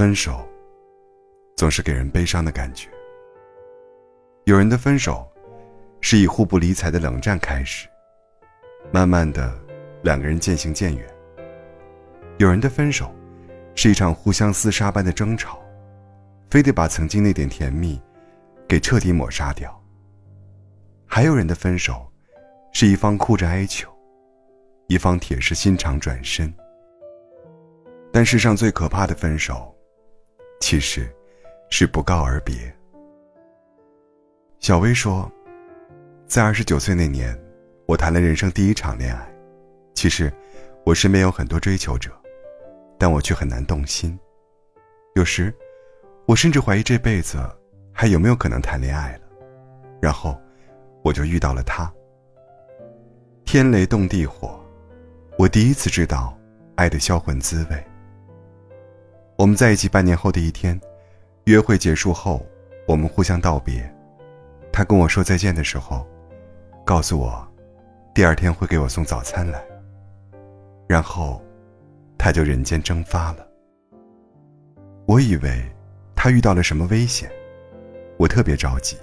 分手，总是给人悲伤的感觉。有人的分手，是以互不理睬的冷战开始，慢慢的，两个人渐行渐远。有人的分手，是一场互相厮杀般的争吵，非得把曾经那点甜蜜，给彻底抹杀掉。还有人的分手，是一方哭着哀求，一方铁石心肠转身。但世上最可怕的分手。其实，是不告而别。小薇说，在二十九岁那年，我谈了人生第一场恋爱。其实，我身边有很多追求者，但我却很难动心。有时，我甚至怀疑这辈子还有没有可能谈恋爱了。然后，我就遇到了他。天雷动地火，我第一次知道爱的销魂滋味。我们在一起半年后的一天，约会结束后，我们互相道别。他跟我说再见的时候，告诉我，第二天会给我送早餐来。然后，他就人间蒸发了。我以为他遇到了什么危险，我特别着急。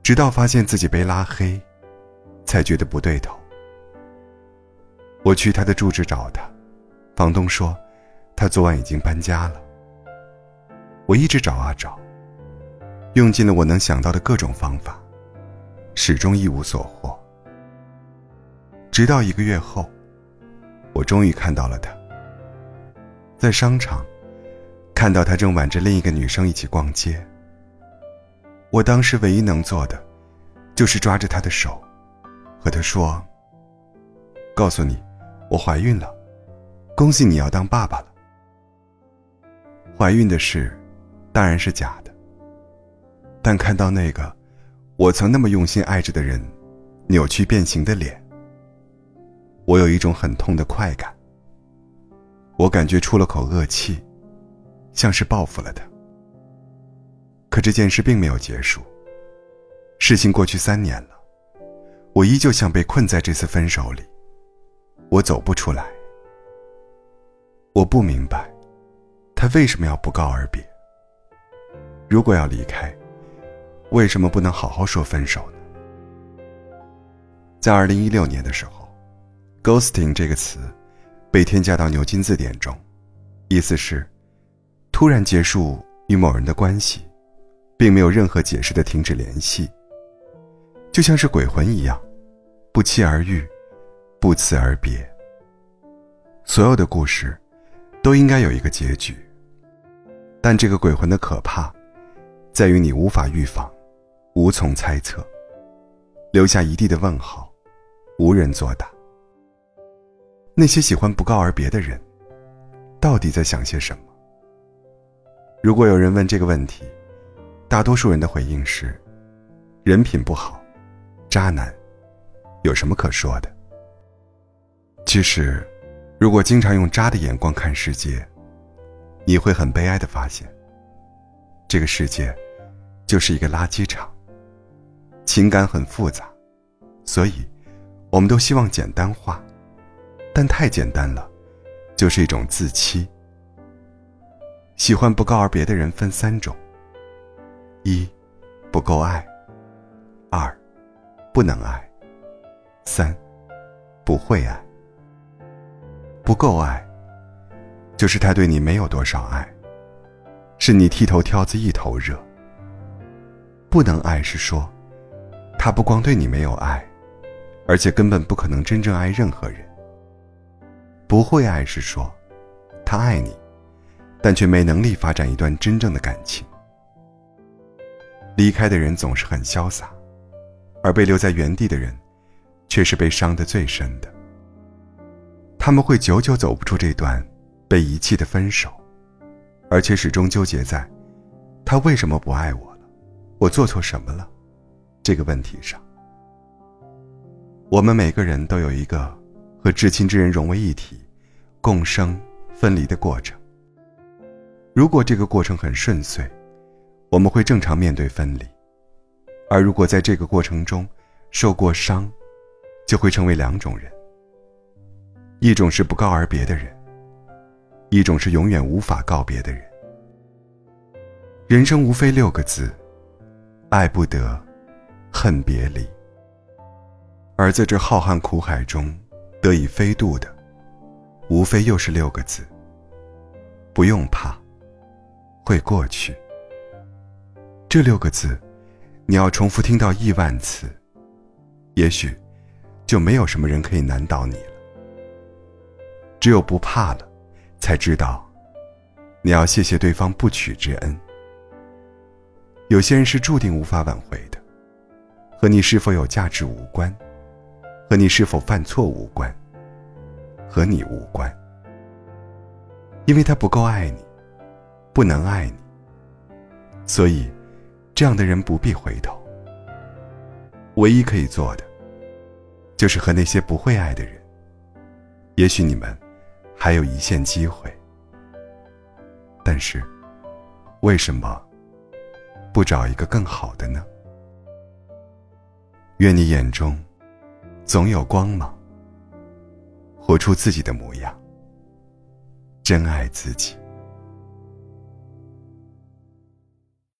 直到发现自己被拉黑，才觉得不对头。我去他的住址找他，房东说。他昨晚已经搬家了。我一直找啊找，用尽了我能想到的各种方法，始终一无所获。直到一个月后，我终于看到了他。在商场，看到他正挽着另一个女生一起逛街。我当时唯一能做的，就是抓着他的手，和他说：“告诉你，我怀孕了，恭喜你要当爸爸了。”怀孕的事，当然是假的。但看到那个我曾那么用心爱着的人，扭曲变形的脸，我有一种很痛的快感。我感觉出了口恶气，像是报复了他。可这件事并没有结束。事情过去三年了，我依旧像被困在这次分手里，我走不出来。我不明白。他为什么要不告而别？如果要离开，为什么不能好好说分手呢？在二零一六年的时候，“ghosting” 这个词被添加到牛津字典中，意思是突然结束与某人的关系，并没有任何解释的停止联系，就像是鬼魂一样，不期而遇，不辞而别。所有的故事都应该有一个结局。但这个鬼魂的可怕，在于你无法预防，无从猜测，留下一地的问号，无人作答。那些喜欢不告而别的人，到底在想些什么？如果有人问这个问题，大多数人的回应是：人品不好，渣男，有什么可说的？其实，如果经常用渣的眼光看世界。你会很悲哀的发现，这个世界就是一个垃圾场。情感很复杂，所以我们都希望简单化，但太简单了，就是一种自欺。喜欢不告而别的人分三种：一，不够爱；二，不能爱；三，不会爱。不够爱。就是他对你没有多少爱，是你剃头挑子一头热。不能爱是说，他不光对你没有爱，而且根本不可能真正爱任何人。不会爱是说，他爱你，但却没能力发展一段真正的感情。离开的人总是很潇洒，而被留在原地的人，却是被伤得最深的。他们会久久走不出这段。被遗弃的分手，而且始终纠结在“他为什么不爱我了？我做错什么了？”这个问题上。我们每个人都有一个和至亲之人融为一体、共生分离的过程。如果这个过程很顺遂，我们会正常面对分离；而如果在这个过程中受过伤，就会成为两种人：一种是不告而别的人。一种是永远无法告别的人。人生无非六个字：爱不得，恨别离。而在这浩瀚苦海中，得以飞渡的，无非又是六个字：不用怕，会过去。这六个字，你要重复听到亿万次，也许就没有什么人可以难倒你了。只有不怕了，才知道你要谢谢对方不娶之恩。有些人是注定无法挽回的，和你是否有价值无关，和你是否犯错无关，和你无关，因为他不够爱你，不能爱你，所以这样的人不必回头。唯一可以做的，就是和那些不会爱的人，也许你们还有一线机会，但是为什么？不找一个更好的呢？愿你眼中总有光芒，活出自己的模样，珍爱自己。